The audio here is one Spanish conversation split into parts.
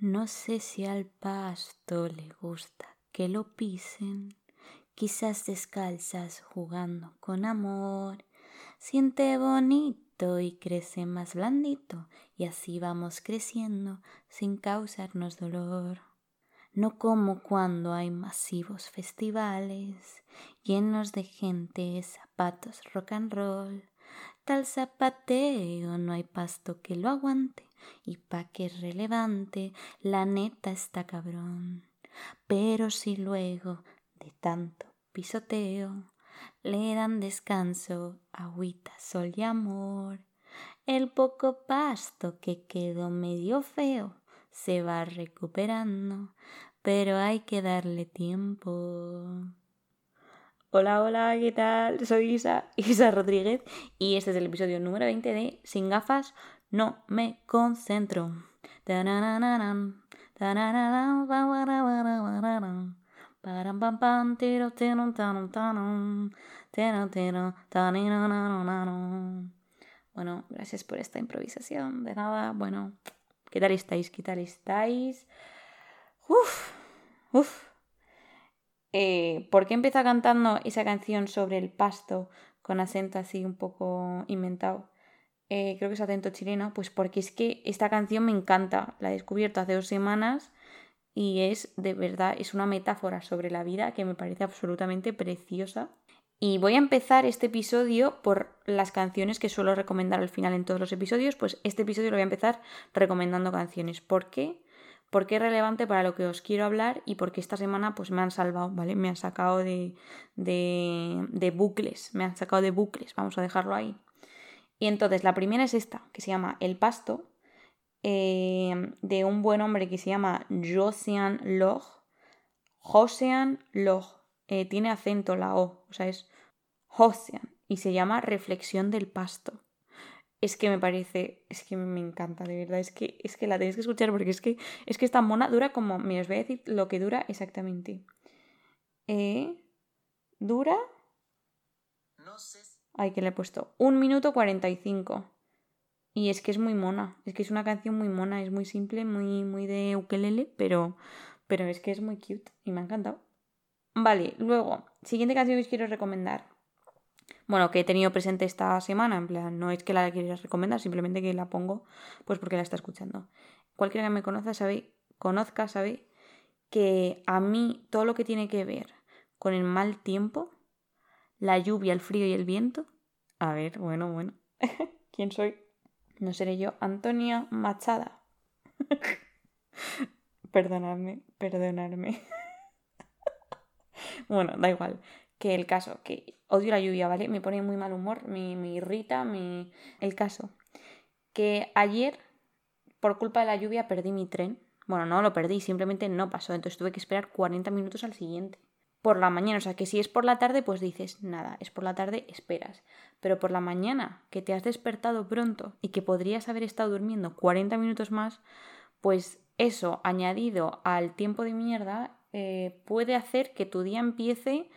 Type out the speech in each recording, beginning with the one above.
No sé si al pasto le gusta que lo pisen, quizás descalzas jugando con amor. Siente bonito y crece más blandito, y así vamos creciendo sin causarnos dolor. No como cuando hay masivos festivales llenos de gente, zapatos rock and roll. Tal zapateo no hay pasto que lo aguante y pa' que es relevante la neta está cabrón. Pero si luego de tanto pisoteo le dan descanso, agüita, sol y amor, el poco pasto que quedó medio feo se va recuperando, pero hay que darle tiempo. Hola, hola, ¿qué tal? Soy Isa, Isa Rodríguez, y este es el episodio número 20 de Sin gafas no me concentro. Bueno, gracias por esta improvisación. De nada, bueno, ¿qué tal estáis? ¿Qué tal estáis? Uf, uf. Eh, ¿Por qué empieza cantando esa canción sobre el pasto con acento así un poco inventado? Eh, creo que es acento chileno, pues porque es que esta canción me encanta. La he descubierto hace dos semanas y es de verdad, es una metáfora sobre la vida que me parece absolutamente preciosa. Y voy a empezar este episodio por las canciones que suelo recomendar al final en todos los episodios, pues este episodio lo voy a empezar recomendando canciones. ¿Por qué? Porque es relevante para lo que os quiero hablar y porque esta semana pues me han salvado, ¿vale? Me han sacado de, de, de bucles, me han sacado de bucles, vamos a dejarlo ahí. Y entonces la primera es esta, que se llama El Pasto, eh, de un buen hombre que se llama Josian Loch. Josian Loch. Eh, tiene acento la O, o sea, es Josian. Y se llama Reflexión del Pasto. Es que me parece, es que me encanta, de verdad. Es que, es que la tenéis que escuchar porque es que, es que esta mona dura como, me os voy a decir lo que dura exactamente. Eh, dura. No sé Ay, que le he puesto. Un minuto 45. Y es que es muy mona. Es que es una canción muy mona. Es muy simple, muy, muy de ukelele, pero, pero es que es muy cute. Y me ha encantado. Vale, luego, siguiente canción que os quiero recomendar. Bueno, que he tenido presente esta semana, en plan, no es que la quiera recomendar, simplemente que la pongo, pues porque la está escuchando. Cualquiera que me conozca sabe, conozca sabe que a mí todo lo que tiene que ver con el mal tiempo la lluvia, el frío y el viento. A ver, bueno, bueno. ¿Quién soy? No seré yo, Antonia Machada. perdonadme, perdonadme. bueno, da igual. Que el caso, que odio la lluvia, ¿vale? Me pone muy mal humor, me, me irrita, me... El caso, que ayer, por culpa de la lluvia, perdí mi tren. Bueno, no lo perdí, simplemente no pasó, entonces tuve que esperar 40 minutos al siguiente por la mañana. O sea, que si es por la tarde, pues dices, nada, es por la tarde, esperas. Pero por la mañana, que te has despertado pronto y que podrías haber estado durmiendo 40 minutos más, pues eso, añadido al tiempo de mierda, eh, puede hacer que tu día empiece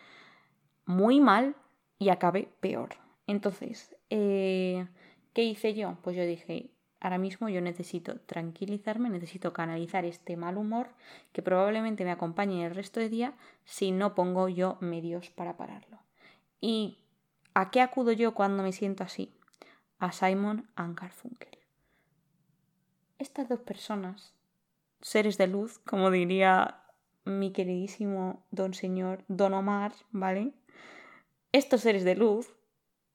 muy mal y acabe peor. Entonces, eh, ¿qué hice yo? Pues yo dije, Ahora mismo yo necesito tranquilizarme, necesito canalizar este mal humor que probablemente me acompañe el resto del día si no pongo yo medios para pararlo. ¿Y a qué acudo yo cuando me siento así? A Simon and Garfunkel. Estas dos personas, seres de luz, como diría mi queridísimo don señor Don Omar, ¿vale? Estos seres de luz,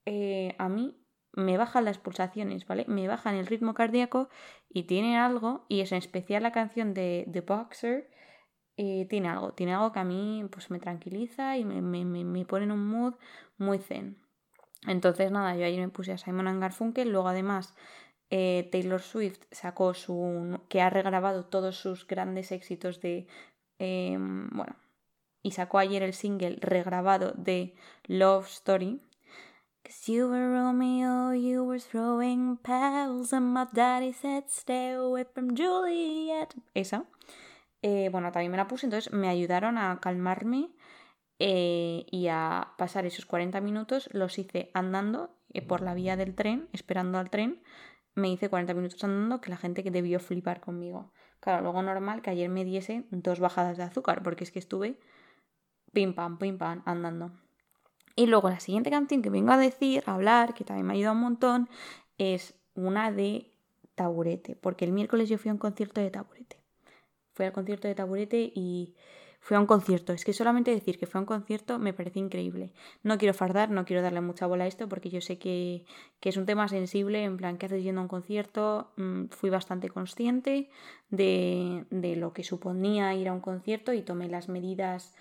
eh, a mí me bajan las pulsaciones, ¿vale? Me bajan el ritmo cardíaco y tiene algo, y es en especial la canción de The Boxer, eh, tiene algo, tiene algo que a mí pues me tranquiliza y me, me, me, pone en un mood muy zen. Entonces nada, yo ayer me puse a Simon Garfunkel, luego además eh, Taylor Swift sacó su... que ha regrabado todos sus grandes éxitos de... Em, bueno, y sacó ayer el single regrabado de Love Story, Cause you were Romeo, you were throwing pebbles, and my daddy said stay away from Juliet. Esa. Eh, bueno, también me la puse, entonces me ayudaron a calmarme eh, y a pasar esos 40 minutos. Los hice andando eh, por la vía del tren, esperando al tren. Me hice 40 minutos andando, que la gente que debió flipar conmigo. Claro, luego normal que ayer me diese dos bajadas de azúcar, porque es que estuve pim pam, pim pam, andando. Y luego la siguiente canción que vengo a decir, a hablar, que también me ha ayudado un montón, es una de Taburete, porque el miércoles yo fui a un concierto de Taburete. Fui al concierto de Taburete y fui a un concierto. Es que solamente decir que fue a un concierto me parece increíble. No quiero fardar, no quiero darle mucha bola a esto porque yo sé que, que es un tema sensible, en plan, ¿qué haces yendo a un concierto? Mm, fui bastante consciente de, de lo que suponía ir a un concierto y tomé las medidas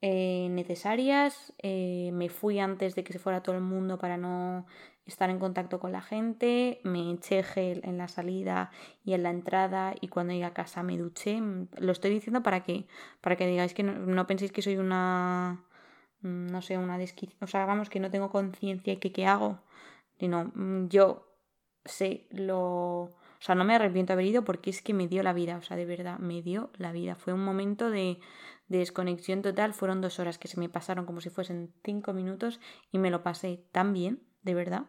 eh, necesarias. Eh, me fui antes de que se fuera todo el mundo para no estar en contacto con la gente. Me eché gel en la salida y en la entrada y cuando llegué a casa me duché. Mm, lo estoy diciendo para que, para que digáis que no, penséis que soy una... Mm, no sé, una desquicia. O sea, vamos, que no tengo conciencia y que qué hago. Sino, mm, yo sé lo... O sea, no me arrepiento de haber ido porque es que me dio la vida, o sea, de verdad, me dio la vida. Fue un momento de, de desconexión total. Fueron dos horas que se me pasaron como si fuesen cinco minutos y me lo pasé tan bien, de verdad.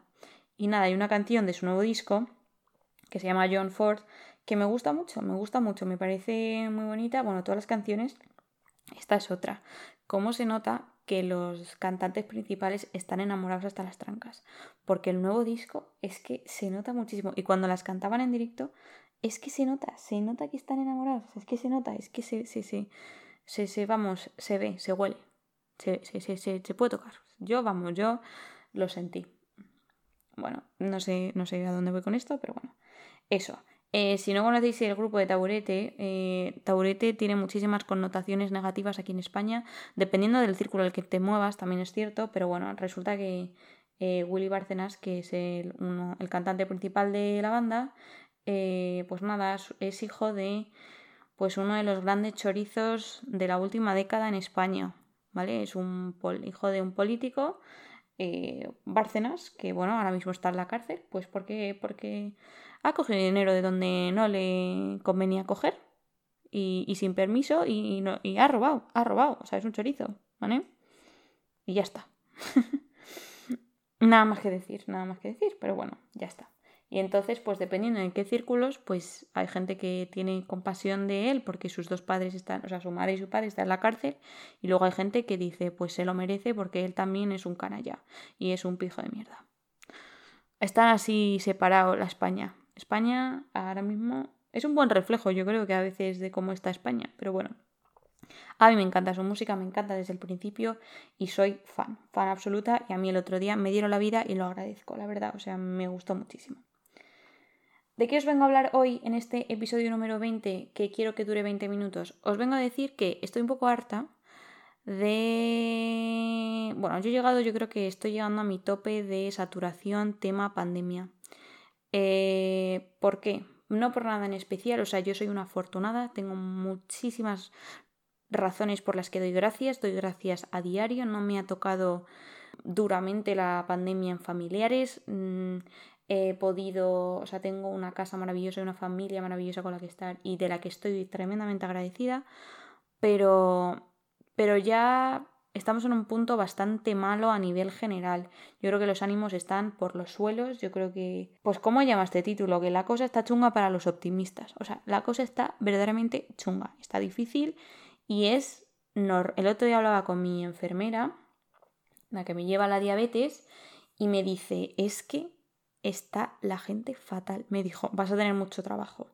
Y nada, hay una canción de su nuevo disco que se llama John Ford que me gusta mucho, me gusta mucho, me parece muy bonita. Bueno, todas las canciones, esta es otra. ¿Cómo se nota que los cantantes principales están enamorados hasta las trancas? Porque el nuevo disco es que se nota muchísimo. Y cuando las cantaban en directo, es que se nota, se nota que están enamorados, es que se nota, es que se, se, se, se, se, vamos, se ve, se huele, se, se, se, puede tocar. Yo, vamos, yo lo sentí. Bueno, no sé, no sé a dónde voy con esto, pero bueno, eso. Eh, si no conocéis el grupo de Taburete, eh, Taburete tiene muchísimas connotaciones negativas aquí en España, dependiendo del círculo al que te muevas, también es cierto, pero bueno, resulta que eh, Willy Bárcenas, que es el, el, cantante principal de la banda, pues nada, es hijo de pues uno de los grandes chorizos de la última década en España, ¿vale? Es un hijo de un político, eh, Bárcenas, que bueno, ahora mismo está en la cárcel, pues porque, porque ha cogido dinero de donde no le convenía coger y, sin permiso y, y ha robado, ha robado, o sea, es un chorizo, ¿vale? Y ya está. nada más que decir, nada más que decir, pero bueno, ya está. Y entonces, pues dependiendo en qué círculos, pues hay gente que tiene compasión de él porque sus dos padres están, o sea, su madre y su padre están en la cárcel, y luego hay gente que dice, pues se lo merece porque él también es un canalla y es un pijo de mierda. Están así separados la España. España ahora mismo es un buen reflejo, yo creo que a veces de cómo está España, pero bueno. A mí me encanta su música, me encanta desde el principio y soy fan, fan absoluta y a mí el otro día me dieron la vida y lo agradezco, la verdad, o sea, me gustó muchísimo. ¿De qué os vengo a hablar hoy en este episodio número 20 que quiero que dure 20 minutos? Os vengo a decir que estoy un poco harta de... Bueno, yo he llegado, yo creo que estoy llegando a mi tope de saturación tema pandemia. Eh, ¿Por qué? No por nada en especial, o sea, yo soy una afortunada, tengo muchísimas razones por las que doy gracias, doy gracias a diario, no me ha tocado duramente la pandemia en familiares, mm, he podido, o sea, tengo una casa maravillosa y una familia maravillosa con la que estar y de la que estoy tremendamente agradecida, pero, pero ya estamos en un punto bastante malo a nivel general. Yo creo que los ánimos están por los suelos, yo creo que, pues, ¿cómo llama este título? Que la cosa está chunga para los optimistas, o sea, la cosa está verdaderamente chunga, está difícil y es... El otro día hablaba con mi enfermera, la que me lleva la diabetes, y me dice, es que está la gente fatal. Me dijo, vas a tener mucho trabajo.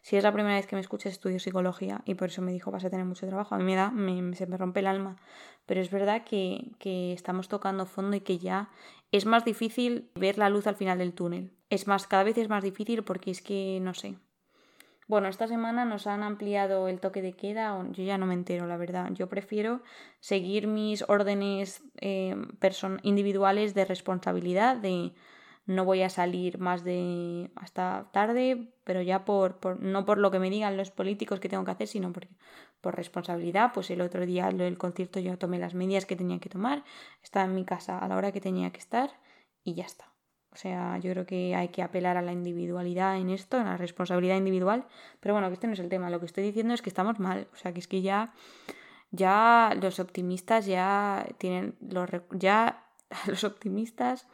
Si es la primera vez que me escuchas, estudio psicología y por eso me dijo, vas a tener mucho trabajo. A mí me da, se me rompe el alma. Pero es verdad que, que estamos tocando fondo y que ya es más difícil ver la luz al final del túnel. Es más, cada vez es más difícil porque es que, no sé, bueno, esta semana nos han ampliado el toque de queda, yo ya no me entero, la verdad. Yo prefiero seguir mis órdenes eh, individuales de responsabilidad, de no voy a salir más de hasta tarde, pero ya por, por, no por lo que me digan los políticos que tengo que hacer, sino por, por responsabilidad. Pues el otro día del concierto yo tomé las medidas que tenía que tomar, estaba en mi casa a la hora que tenía que estar y ya está. O sea, yo creo que hay que apelar a la individualidad en esto, a la responsabilidad individual. Pero bueno, que este no es el tema. Lo que estoy diciendo es que estamos mal. O sea, que es que ya, ya los optimistas ya tienen los ya los optimistas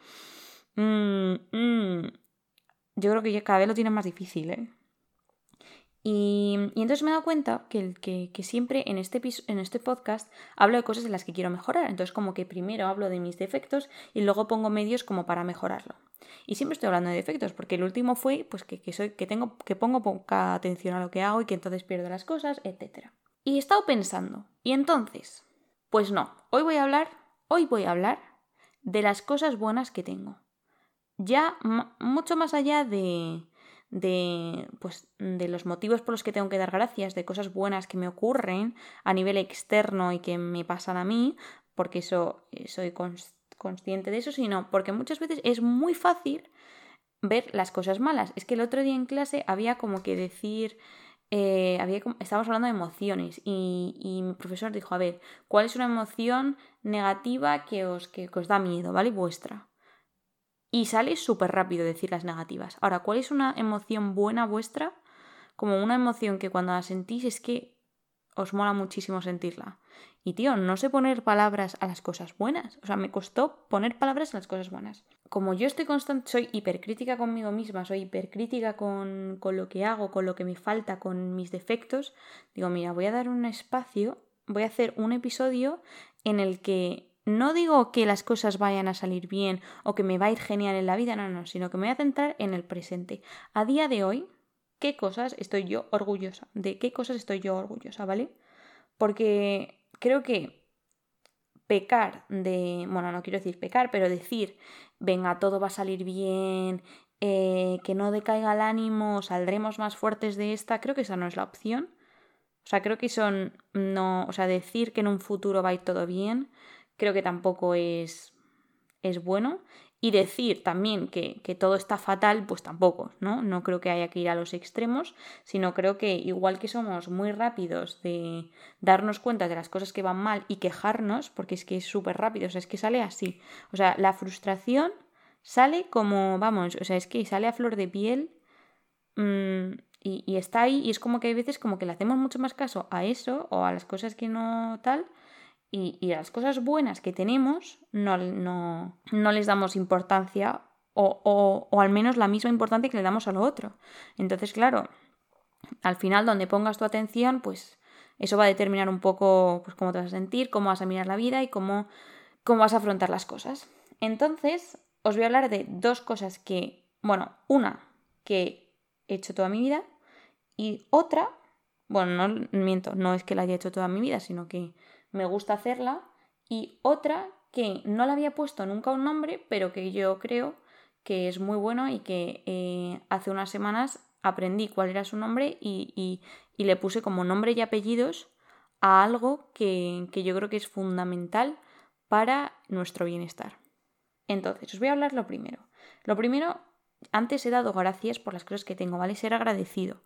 Mm, mm. Yo creo que cada vez lo tienen más difícil, ¿eh? Y, entonces me he dado cuenta que, que, siempre en este, en este podcast hablo de cosas en las que quiero mejorar. Entonces como que primero hablo de mis defectos y luego pongo medios como para mejorarlo. Y siempre estoy hablando de defectos, porque el último fue pues que, que, soy, que, tengo, que pongo poca atención a lo que hago y que entonces pierdo las cosas, etc. Y he estado pensando, y entonces, pues no, hoy voy a hablar, hoy voy a hablar de las cosas buenas que tengo. Ya mucho más allá de, de, pues, de los motivos por los que tengo que dar gracias, de cosas buenas que me ocurren a nivel externo y que me pasan a mí, porque eso eh, soy consciente de eso, sino porque muchas veces es muy fácil ver las cosas malas. Es que el otro día en clase había como que decir, eh, había, estábamos hablando de emociones y, y, mi profesor dijo, a ver, ¿cuál es una emoción negativa que os, que os da miedo, ¿vale? Vuestra. Y sale súper rápido decir las negativas. Ahora, ¿cuál es una emoción buena vuestra? Como una emoción que cuando la sentís es que os mola muchísimo sentirla. Y tío, no sé poner palabras a las cosas buenas. O sea, me costó poner palabras a las cosas buenas. Como yo estoy constante, soy hipercrítica conmigo misma, soy hipercrítica con, con lo que hago, con lo que me falta, con mis defectos, digo, mira, voy a dar un espacio, voy a hacer un episodio en el que no digo que las cosas vayan a salir bien o que me va a ir genial en la vida, no, no, sino que me voy a centrar en el presente. A día de hoy, ¿qué cosas estoy yo orgullosa? ¿De qué cosas estoy yo orgullosa, ¿vale? Porque creo que pecar de, bueno, no quiero decir pecar, pero decir, venga, todo va a salir bien, eh, que no decaiga el ánimo, saldremos más fuertes de esta, creo que esa no es la opción. O sea, creo que son, no, o sea, decir que en un futuro va a ir todo bien, creo que tampoco es, es bueno. Y decir también que, que, todo está fatal, pues tampoco, ¿no? No creo que haya que ir a los extremos, sino creo que igual que somos muy rápidos de darnos cuenta de las cosas que van mal y quejarnos, porque es que es súper rápido, o sea, es que sale así. O sea, la frustración sale como, vamos, o sea, es que sale a flor de piel y, y está ahí y es como que hay veces como que le hacemos mucho más caso a eso o a las cosas que no tal y, y las cosas buenas que tenemos no, no, no les damos importancia o, o, o, al menos la misma importancia que le damos a lo otro. Entonces, claro, al final donde pongas tu atención, pues eso va a determinar un poco pues, cómo te vas a sentir, cómo vas a mirar la vida y cómo, cómo vas a afrontar las cosas. Entonces, os voy a hablar de dos cosas que, bueno, una que he hecho toda mi vida y otra, bueno, no miento, no es que la haya hecho toda mi vida, sino que me gusta hacerla, y otra que no le había puesto nunca un nombre, pero que yo creo que es muy bueno y que eh, hace unas semanas aprendí cuál era su nombre y, y, y, le puse como nombre y apellidos a algo que, que yo creo que es fundamental para nuestro bienestar. Entonces, os voy a hablar lo primero. Lo primero, antes he dado gracias por las cosas que tengo, ¿vale? Ser agradecido.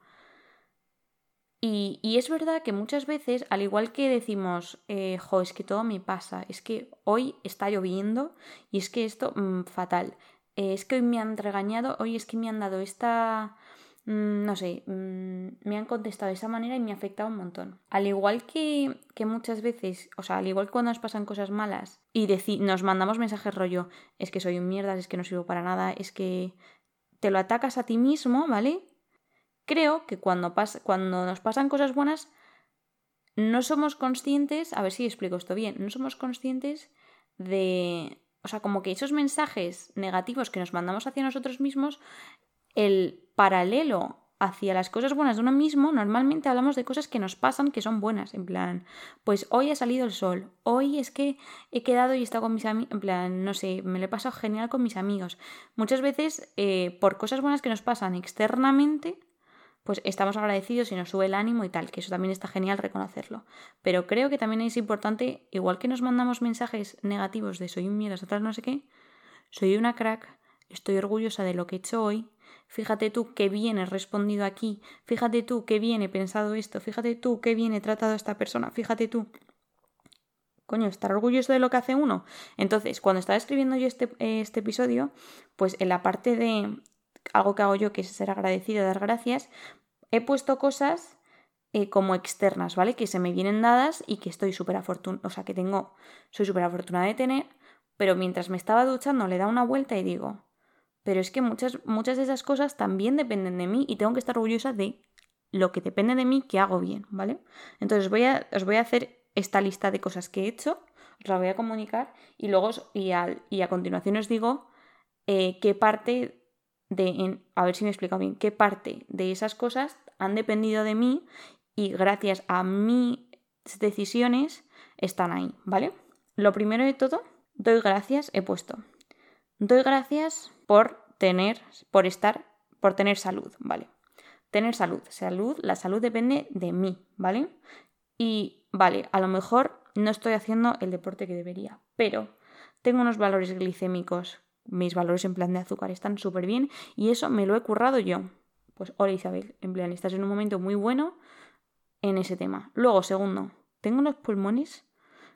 Y, es verdad que muchas veces, al igual que decimos, eh, jo, es que todo me pasa, es que hoy está lloviendo y es que esto, mmm, fatal, eh, es que hoy me han regañado, hoy es que me han dado esta, mmm, no sé, mmm, me han contestado de esa manera y me ha afectado un montón. Al igual que, que muchas veces, o sea, al igual que cuando nos pasan cosas malas y nos mandamos mensajes rollo, es que soy un mierda, es que no sirvo para nada, es que te lo atacas a ti mismo, ¿vale? Creo que cuando, cuando nos pasan cosas buenas, no somos conscientes, a ver si explico esto bien, no somos conscientes de, o sea, como que esos mensajes negativos que nos mandamos hacia nosotros mismos, el paralelo hacia las cosas buenas de uno mismo, normalmente hablamos de cosas que nos pasan que son buenas, en plan, pues hoy ha salido el sol, hoy es que he quedado y he estado con mis amigos, en plan, no sé, me lo he pasado genial con mis amigos. Muchas veces, eh, por cosas buenas que nos pasan externamente, pues estamos agradecidos y nos sube el ánimo y tal, que eso también está genial reconocerlo. Pero creo que también es importante, igual que nos mandamos mensajes negativos de soy un mierda, tal, no sé qué, soy una crack, estoy orgullosa de lo que he hecho hoy, fíjate tú qué bien he respondido aquí, fíjate tú qué bien he pensado esto, fíjate tú qué bien he tratado a esta persona, fíjate tú. Coño, estar orgulloso de lo que hace uno. Entonces, cuando estaba escribiendo yo este, este episodio, pues en la parte de algo que hago yo que es ser agradecido, dar gracias, he puesto cosas eh, como externas, ¿vale? Que se me vienen dadas y que estoy súper afortunada, o sea, que tengo, soy súper afortunada de tener, pero mientras me estaba duchando le da una vuelta y digo, pero es que muchas, muchas de esas cosas también dependen de mí y tengo que estar orgullosa de lo que depende de mí que hago bien, ¿vale? Entonces voy a, os voy a hacer esta lista de cosas que he hecho, os la voy a comunicar y luego y, y a continuación os digo eh, qué parte de, a ver si me explico bien, qué parte de esas cosas han dependido de mí y gracias a mis decisiones están ahí, ¿vale? Lo primero de todo, doy gracias, he puesto. Doy gracias por tener, por estar, por tener salud, ¿vale? Tener salud, salud, la salud depende de mí, ¿vale? Y vale, a lo mejor no estoy haciendo el deporte que debería, pero tengo unos valores glicémicos, mis valores en plan de azúcar están súper bien y eso me lo he currado yo. Pues hola Isabel, en plan, estás en un momento muy bueno en ese tema. Luego, segundo, tengo los pulmones,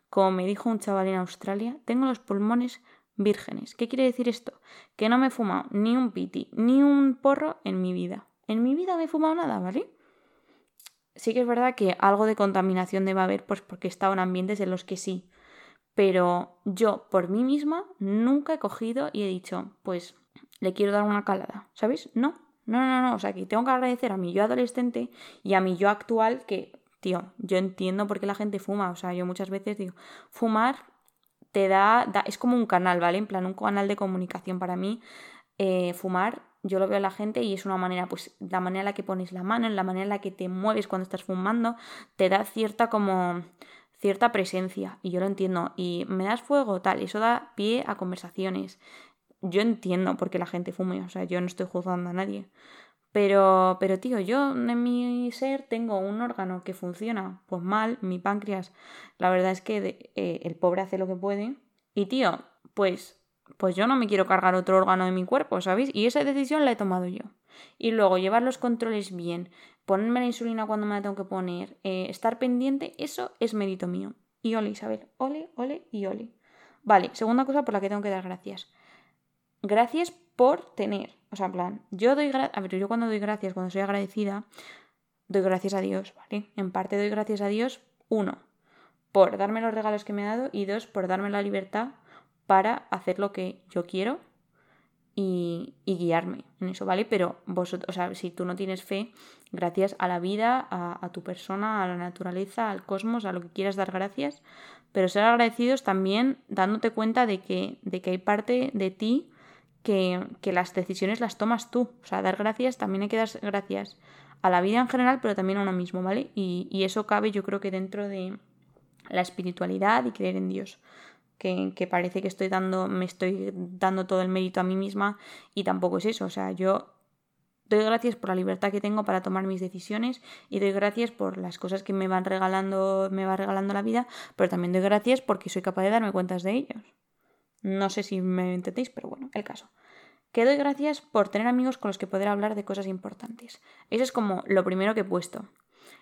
como me dijo un chaval en Australia, tengo los pulmones vírgenes. ¿Qué quiere decir esto? Que no me he fumado ni un piti, ni un porro en mi vida. En mi vida me he fumado nada, ¿vale? Sí que es verdad que algo de contaminación debe haber, pues porque he estado en ambientes en los que sí. Pero yo, por mí misma, nunca he cogido y he dicho, pues le quiero dar una calada, ¿sabéis? No, no, no, no. O sea, que tengo que agradecer a mi yo adolescente y a mi yo actual que, tío, yo entiendo por qué la gente fuma. O sea, yo muchas veces digo, fumar te da, es como un canal, ¿vale? En plan, un canal de comunicación para mí. Eh, fumar yo lo veo a la gente y es una manera, pues la manera en la que pones la mano, en la manera en la que te mueves cuando estás fumando, te da cierta como cierta presencia y yo lo entiendo y me das fuego tal, eso da pie a conversaciones. Yo entiendo por qué la gente fume, o sea, yo no estoy juzgando a nadie. Pero, pero tío, yo en mi ser tengo un órgano que funciona pues mal, mi páncreas, la verdad es que eh, el pobre hace lo que puede. Y tío, pues pues yo no me quiero cargar otro órgano de mi cuerpo, ¿sabéis? Y esa decisión la he tomado yo. Y luego llevar los controles bien, ponerme la insulina cuando me la tengo que poner, eh, estar pendiente, eso es mérito mío. Y ole, Isabel, ole, ole y ole. Vale, segunda cosa por la que tengo que dar gracias. Gracias por tener. O sea, en plan, yo doy gracias. A ver, yo cuando doy gracias, cuando soy agradecida, doy gracias a Dios, ¿vale? En parte doy gracias a Dios, uno, por darme los regalos que me ha dado y dos, por darme la libertad para hacer lo que yo quiero y, guiarme en eso, ¿vale? Pero vosotros, o sea, si tú no tienes fe, gracias a la vida, a, tu persona, a la naturaleza, al cosmos, a lo que quieras dar gracias, pero ser agradecidos también dándote cuenta de que, de que hay parte de ti que, las decisiones las tomas tú. O sea, dar gracias, también hay que dar gracias a la vida en general, pero también a uno mismo, ¿vale? Y eso cabe yo creo que dentro de la espiritualidad y creer en Dios que, parece que estoy dando, me estoy dando todo el mérito a mí misma y tampoco es eso. O sea, yo doy gracias por la libertad que tengo para tomar mis decisiones y doy gracias por las cosas que me van regalando, me va regalando la vida, pero también doy gracias porque soy capaz de darme cuentas de ellos. No sé si me entendéis, pero bueno, el caso. Que doy gracias por tener amigos con los que poder hablar de cosas importantes. Eso es como lo primero que he puesto.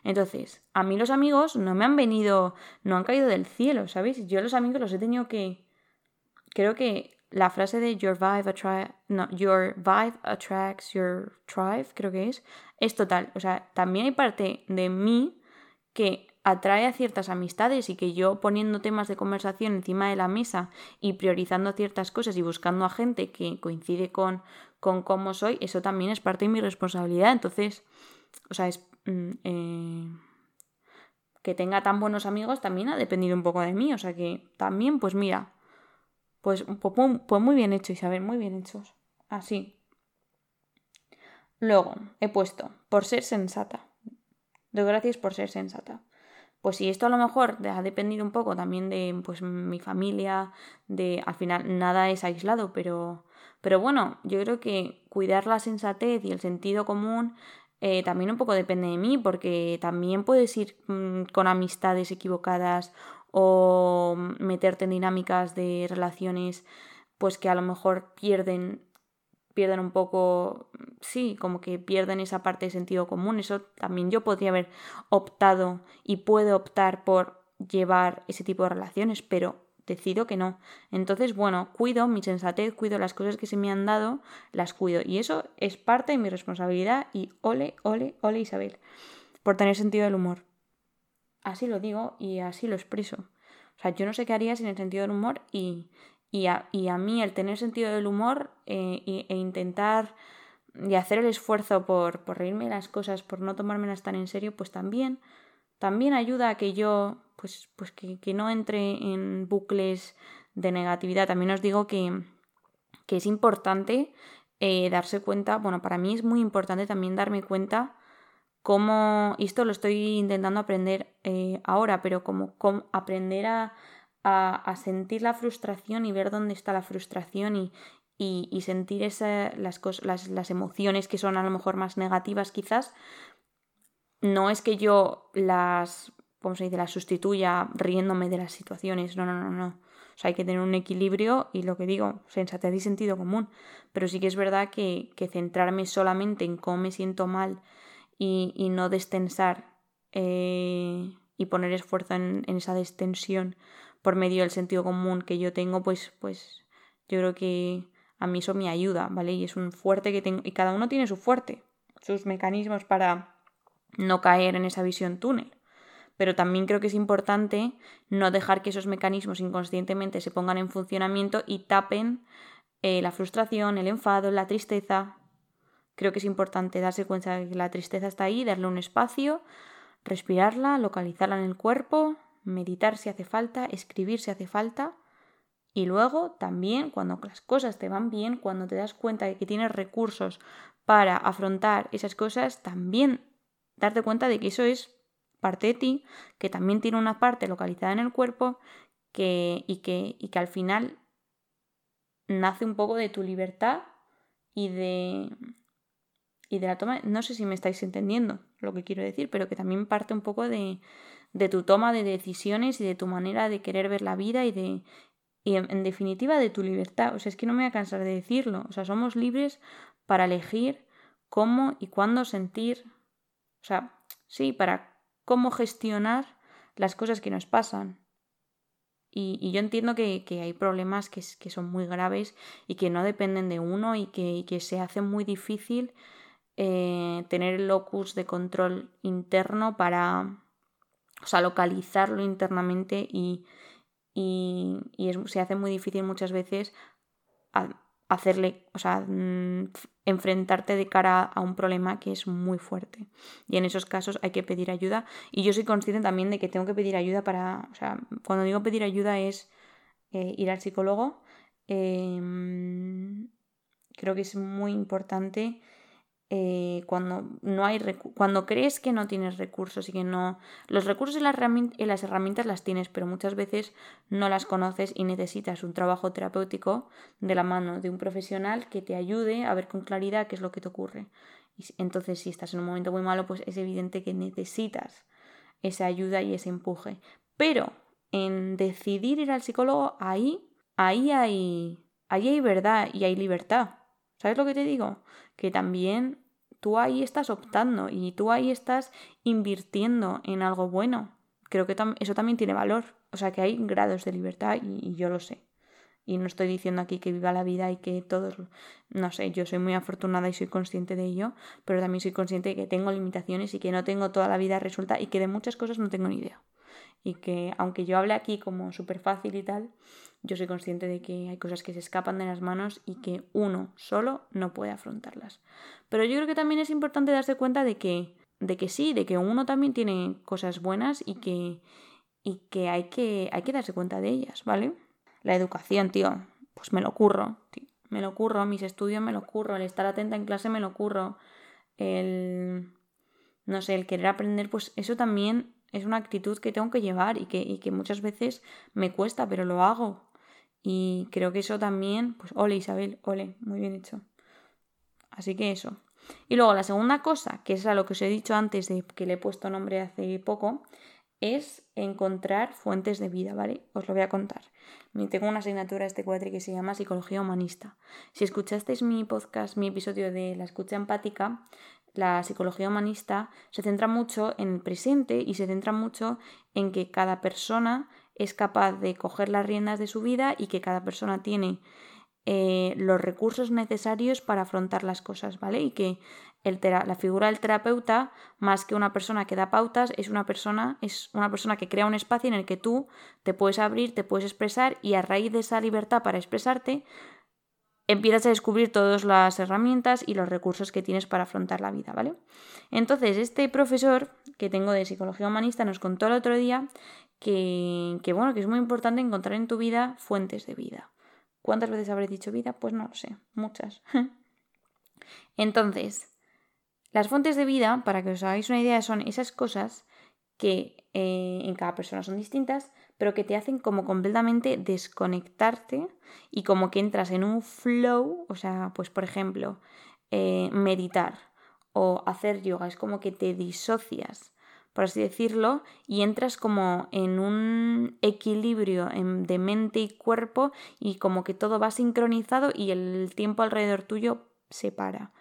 Entonces, a mí los amigos no me han venido, no han caído del cielo, ¿sabéis? Yo los amigos los he tenido que... Creo que la frase de your vibe, no, your vibe attracts your tribe, creo que es, es total. O sea, también hay parte de mí que atrae a ciertas amistades y que yo poniendo temas de conversación encima de la mesa y priorizando ciertas cosas y buscando a gente que coincide con, con cómo soy, eso también es parte de mi responsabilidad. Entonces, o sea, es eh, que tenga tan buenos amigos también ha dependido un poco de mí. O sea que también, pues mira, pues, pues, pues muy bien hecho, Isabel, muy bien hechos. Así. Luego, he puesto, por ser sensata. Doy gracias por ser sensata. Pues si esto a lo mejor ha dependido un poco también de pues, mi familia, de al final nada es aislado, pero, pero bueno, yo creo que cuidar la sensatez y el sentido común eh, también un poco depende de mí, porque también puedes ir mm, con amistades equivocadas o meterte en dinámicas de relaciones pues que a lo mejor pierden pierden un poco, sí, como que pierden esa parte de sentido común. Eso también yo podría haber optado y puedo optar por llevar ese tipo de relaciones, pero decido que no. Entonces, bueno, cuido mi sensatez, cuido las cosas que se me han dado, las cuido. Y eso es parte de mi responsabilidad y ole, ole, ole Isabel, por tener sentido del humor. Así lo digo y así lo expreso. O sea, yo no sé qué haría sin el sentido del humor y, y, a, mí el tener sentido del humor eh, e intentar y hacer el esfuerzo por, por reírme de las cosas, por no tomármelas tan en serio, pues también, también ayuda a que yo, pues, pues que, que no entre en bucles de negatividad. También os digo que, que es importante eh, darse cuenta, bueno, para mí es muy importante también darme cuenta cómo, esto lo estoy intentando aprender eh, ahora, pero como, aprender a, a, sentir la frustración y ver dónde está la frustración y, y, sentir esa, las, las, las emociones que son a lo mejor más negativas quizás, no es que yo las, ¿cómo se dice?, las sustituya riéndome de las situaciones, no, no, no, no. O sea, hay que tener un equilibrio y lo que digo, sensatez y sentido común. Pero sí que es verdad que, que centrarme solamente en cómo me siento mal y, y no destensar eh, y poner esfuerzo en, en, esa destensión por medio del sentido común que yo tengo, pues, pues yo creo que a mí eso me ayuda, ¿vale? Y es un fuerte que tengo. Y cada uno tiene su fuerte, sus mecanismos para no caer en esa visión túnel pero también creo que es importante no dejar que esos mecanismos inconscientemente se pongan en funcionamiento y tapen eh, la frustración, el enfado, la tristeza. Creo que es importante darse cuenta de que la tristeza está ahí, darle un espacio, respirarla, localizarla en el cuerpo, meditar si hace falta, escribir si hace falta. Y luego también cuando las cosas te van bien, cuando te das cuenta de que tienes recursos para afrontar esas cosas, también darte cuenta de que eso es parte de ti, que también tiene una parte localizada en el cuerpo que, y, que, y que al final nace un poco de tu libertad y de, y de la toma, no sé si me estáis entendiendo lo que quiero decir, pero que también parte un poco de, de tu toma de decisiones y de tu manera de querer ver la vida y de, y en, en, definitiva de tu libertad. O sea, es que no me voy a cansar de decirlo. O sea, somos libres para elegir cómo y cuándo sentir. O sea, sí, para cómo gestionar las cosas que nos pasan. Y, yo entiendo que, hay problemas que, son muy graves y que no dependen de uno y que, se hace muy difícil eh, tener el locus de control interno para, o sea, localizarlo internamente y, se hace muy difícil muchas veces hacerle, o sea, mm, enfrentarte de cara a un problema que es muy fuerte. Y en esos casos hay que pedir ayuda. Y yo soy consciente también de que tengo que pedir ayuda para, o sea, cuando digo pedir ayuda es eh, ir al psicólogo. Em, creo que es muy importante eh, cuando no hay cuando crees que no tienes recursos y que no los recursos y las, herramientas las tienes pero muchas veces no las conoces y necesitas un trabajo terapéutico de la mano de un profesional que te ayude a ver con claridad qué es lo que te ocurre. Y entonces si estás en un momento muy malo pues es evidente que necesitas esa ayuda y ese empuje. Pero en decidir ir al psicólogo ahí ahí hay ahí hay verdad y hay libertad ¿Sabes lo que te digo? Que también tú ahí estás optando y tú ahí estás invirtiendo en algo bueno. Creo que eso también tiene valor. O sea que hay grados de libertad y, yo lo sé. Y no estoy diciendo aquí que viva la vida y que todos, no sé, yo soy muy afortunada y soy consciente de ello, pero también soy consciente de que tengo limitaciones y que no tengo toda la vida resuelta y que de muchas cosas no tengo ni idea. Y que aunque yo hable aquí como súper fácil y tal, yo soy consciente de que hay cosas que se escapan de las manos y que uno solo no puede afrontarlas. Pero yo creo que también es importante darse cuenta de que, de que sí, de que uno también tiene cosas buenas y que, y que, hay, que hay que darse cuenta de ellas, ¿vale? La educación, tío, pues me lo curro, me lo curro, mis estudios me lo curro, el estar atenta en clase me lo curro, el, no sé, el querer aprender, pues eso también es una actitud que tengo que llevar y que, y que muchas veces me cuesta, pero lo hago. Y creo que eso también, pues ole Isabel, ole, muy bien hecho. Así que eso. Y luego la segunda cosa, que es a lo que os he dicho antes de que le he puesto nombre hace poco, es encontrar fuentes de vida, ¿vale? Os lo voy a contar. Tengo una asignatura este cuatri que se llama Psicología Humanista. Si escuchasteis mi podcast, mi episodio de la escucha empática, la psicología humanista se centra mucho en el presente y se centra mucho en que cada persona es capaz de coger las riendas de su vida y que cada persona tiene eh, los recursos necesarios para afrontar las cosas, ¿vale? Y que el la figura del terapeuta, más que una persona que da pautas, es una persona, es una persona que crea un espacio en el que tú te puedes abrir, te puedes expresar y a raíz de esa libertad para expresarte, empiezas a descubrir todas las herramientas y los recursos que tienes para afrontar la vida, ¿vale? Entonces, este profesor que tengo de psicología humanista nos contó el otro día que, que, bueno, que es muy importante encontrar en tu vida fuentes de vida. ¿Cuántas veces habré dicho vida? Pues no lo sé, muchas. Entonces, las fuentes de vida, para que os hagáis una idea, son esas cosas que eh, en cada persona son distintas, pero que te hacen como completamente desconectarte y como que entras en un flow, o sea, pues por ejemplo, eh, meditar o hacer yoga, es como que te disocias, por así decirlo, y entras como en un equilibrio de mente y cuerpo y como que todo va sincronizado y el tiempo alrededor tuyo se para.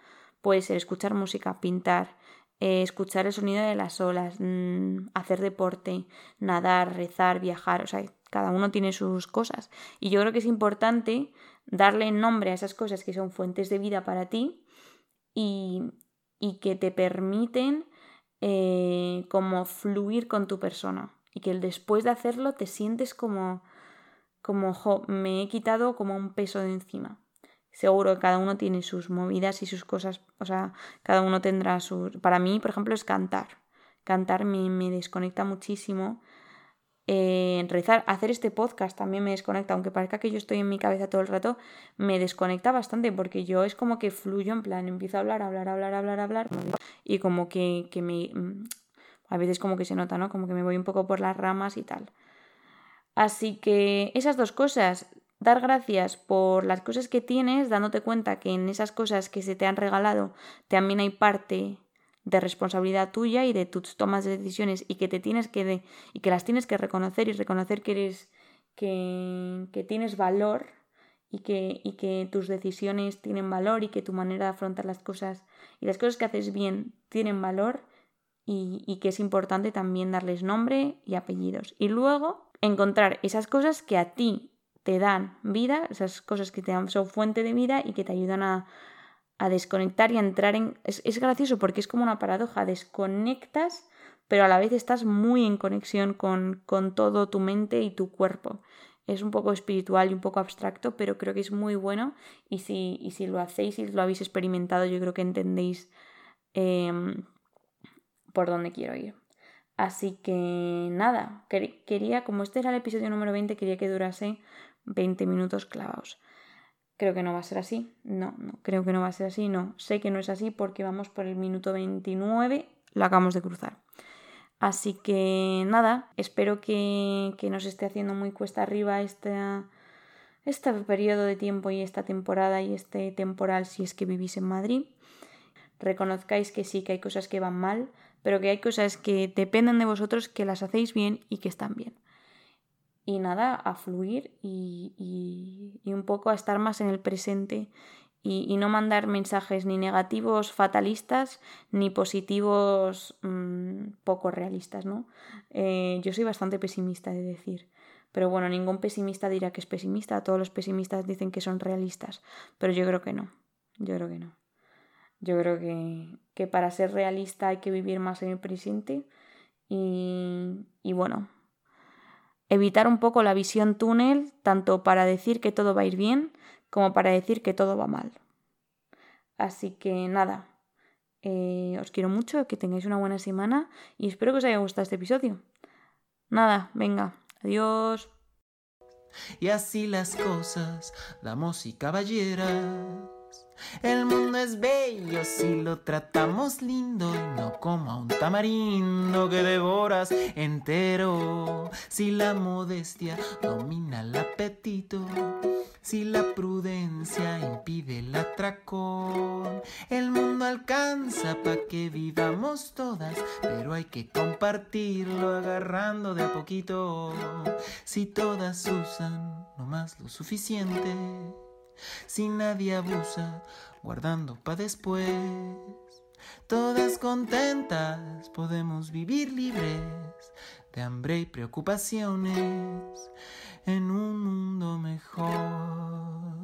Puede ser escuchar música, pintar, eh, escuchar el sonido de las olas, mm, hacer deporte, nadar, rezar, viajar, o sea, cada uno tiene sus cosas. Y yo creo que es importante darle nombre a esas cosas que son fuentes de vida para ti y, y que te permiten eh, como fluir con tu persona. Y que después de hacerlo te sientes como, como, me he quitado como un peso de encima seguro que cada uno tiene sus movidas y sus cosas, o sea, cada uno tendrá sus... Para mí, por ejemplo, es cantar. Cantar me, me desconecta muchísimo. Eh, rezar, hacer este podcast también me desconecta, aunque parezca que yo estoy en mi cabeza todo el rato, me desconecta bastante porque yo es como que fluyo en plan, empiezo a hablar, hablar, hablar, hablar, hablar y como que, que me... Mm, a veces como que se nota, ¿no? Como que me voy un poco por las ramas y tal. Así que esas dos cosas, dar gracias por las cosas que tienes, dándote cuenta que en esas cosas que se te han regalado también hay parte de responsabilidad tuya y de tus tomas de decisiones y que te tienes que y que las tienes que reconocer y reconocer que eres que, que tienes valor y que, y que tus decisiones tienen valor y que tu manera de afrontar las cosas y las cosas que haces bien tienen valor y, y que es importante también darles nombre y apellidos. Y luego encontrar esas cosas que a ti te dan vida, esas cosas que te dan, son fuente de vida y que te ayudan a, a desconectar y a entrar en... Es, es, gracioso porque es como una paradoja, desconectas, pero a la vez estás muy en conexión con, con todo tu mente y tu cuerpo. Es un poco espiritual y un poco abstracto, pero creo que es muy bueno y si, y si lo hacéis y lo habéis experimentado, yo creo que entendéis eh, por dónde quiero ir. Así que nada, quería, como este era el episodio número 20, quería que durase 20 minutos clavados. Creo que no va a ser así. No, no, creo que no va a ser así. No, sé que no es así porque vamos por el minuto 29, lo acabamos de cruzar. Así que nada, espero que, que nos esté haciendo muy cuesta arriba este, este periodo de tiempo y esta temporada y este temporal si es que vivís en Madrid. Reconozcáis que sí, que hay cosas que van mal, pero que hay cosas que dependen de vosotros, que las hacéis bien y que están bien y nada, a fluir y, un poco a estar más en el presente y, no mandar mensajes ni negativos fatalistas ni positivos mm, poco realistas, ¿no? Eh, yo soy bastante pesimista de decir. Pero bueno, ningún pesimista dirá que es pesimista, todos los pesimistas dicen que son realistas, pero yo creo que no, yo creo que no. Yo creo que, que para ser realista hay que vivir más en el presente y, y bueno, evitar un poco la visión túnel, tanto para decir que todo va a ir bien como para decir que todo va mal. Así que nada, eh, os quiero mucho, que tengáis una buena semana y espero que os haya gustado este episodio. Nada, venga, adiós. Y así las cosas, damos y caballeras. El mundo es bello si lo tratamos lindo y no como a un tamarindo que devoras entero. Si la modestia domina el apetito, si la prudencia impide el atracón, el mundo alcanza para que vivamos todas, pero hay que compartirlo agarrando de a poquito. Si todas usan no más lo suficiente si nadie abusa, guardando pa' después. Todas contentas podemos vivir libres de hambre y preocupaciones en un mundo mejor.